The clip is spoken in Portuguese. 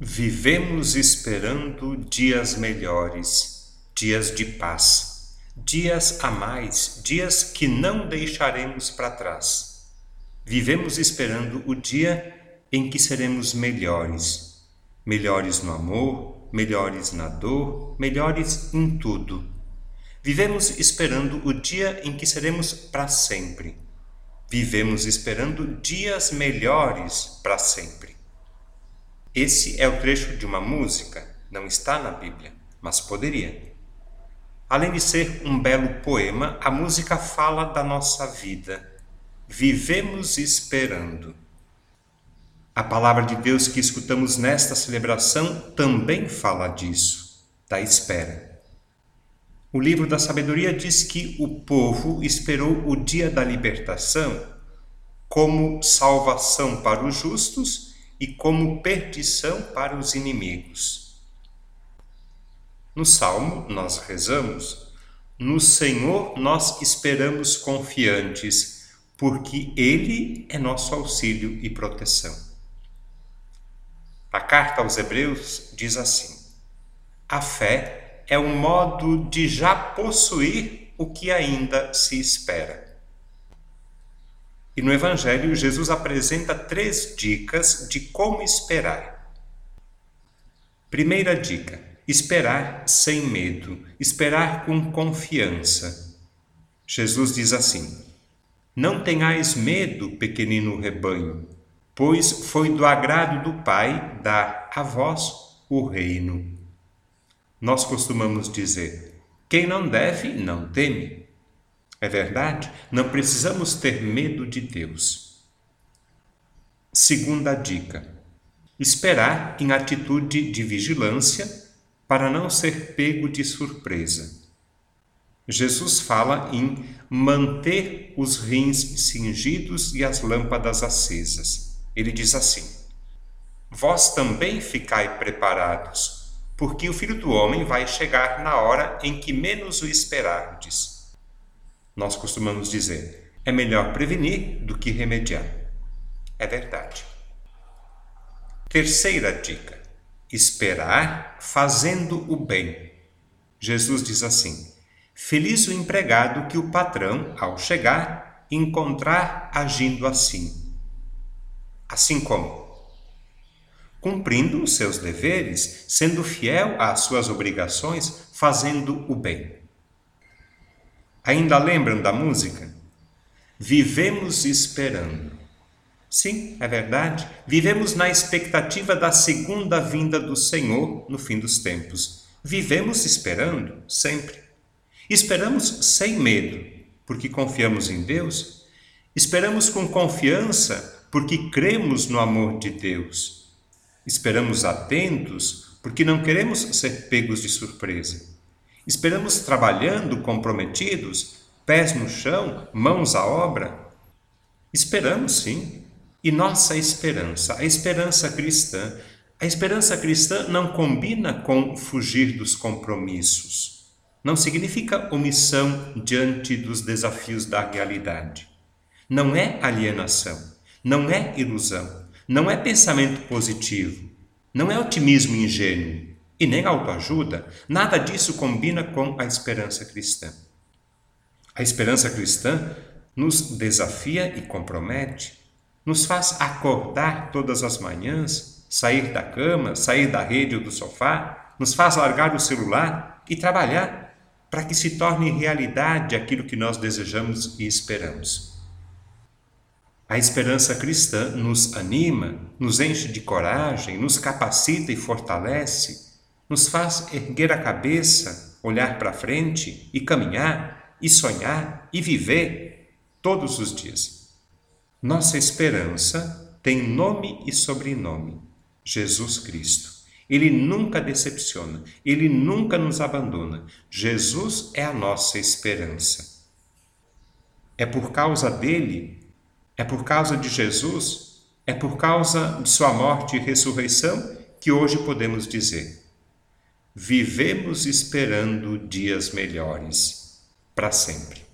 Vivemos esperando dias melhores, dias de paz, dias a mais, dias que não deixaremos para trás. Vivemos esperando o dia em que seremos melhores, melhores no amor, melhores na dor, melhores em tudo. Vivemos esperando o dia em que seremos para sempre. Vivemos esperando dias melhores para sempre. Esse é o trecho de uma música, não está na Bíblia, mas poderia. Além de ser um belo poema, a música fala da nossa vida. Vivemos esperando. A palavra de Deus que escutamos nesta celebração também fala disso, da espera. O livro da sabedoria diz que o povo esperou o dia da libertação como salvação para os justos e como perdição para os inimigos. No salmo, nós rezamos: No Senhor nós esperamos confiantes, porque Ele é nosso auxílio e proteção. A carta aos Hebreus diz assim: A fé é um modo de já possuir o que ainda se espera. E no Evangelho, Jesus apresenta três dicas de como esperar. Primeira dica: esperar sem medo, esperar com confiança. Jesus diz assim: Não tenhais medo, pequenino rebanho, pois foi do agrado do Pai dar a vós o reino. Nós costumamos dizer: quem não deve, não teme. É verdade? Não precisamos ter medo de Deus. Segunda dica: esperar em atitude de vigilância para não ser pego de surpresa. Jesus fala em manter os rins cingidos e as lâmpadas acesas. Ele diz assim: Vós também ficai preparados, porque o filho do homem vai chegar na hora em que menos o esperardes. Nós costumamos dizer: é melhor prevenir do que remediar. É verdade. Terceira dica: esperar fazendo o bem. Jesus diz assim: Feliz o empregado que o patrão, ao chegar, encontrar agindo assim. Assim como? Cumprindo os seus deveres, sendo fiel às suas obrigações, fazendo o bem. Ainda lembram da música? Vivemos esperando. Sim, é verdade. Vivemos na expectativa da segunda vinda do Senhor no fim dos tempos. Vivemos esperando sempre. Esperamos sem medo, porque confiamos em Deus. Esperamos com confiança, porque cremos no amor de Deus. Esperamos atentos, porque não queremos ser pegos de surpresa. Esperamos trabalhando, comprometidos, pés no chão, mãos à obra? Esperamos sim. E nossa esperança, a esperança cristã, a esperança cristã não combina com fugir dos compromissos. Não significa omissão diante dos desafios da realidade. Não é alienação, não é ilusão, não é pensamento positivo, não é otimismo ingênuo, e nem autoajuda, nada disso combina com a esperança cristã. A esperança cristã nos desafia e compromete, nos faz acordar todas as manhãs, sair da cama, sair da rede ou do sofá, nos faz largar o celular e trabalhar para que se torne realidade aquilo que nós desejamos e esperamos. A esperança cristã nos anima, nos enche de coragem, nos capacita e fortalece nos faz erguer a cabeça, olhar para frente e caminhar e sonhar e viver todos os dias. Nossa esperança tem nome e sobrenome: Jesus Cristo. Ele nunca decepciona, ele nunca nos abandona. Jesus é a nossa esperança. É por causa dele, é por causa de Jesus, é por causa de sua morte e ressurreição que hoje podemos dizer: vivemos esperando dias melhores para sempre.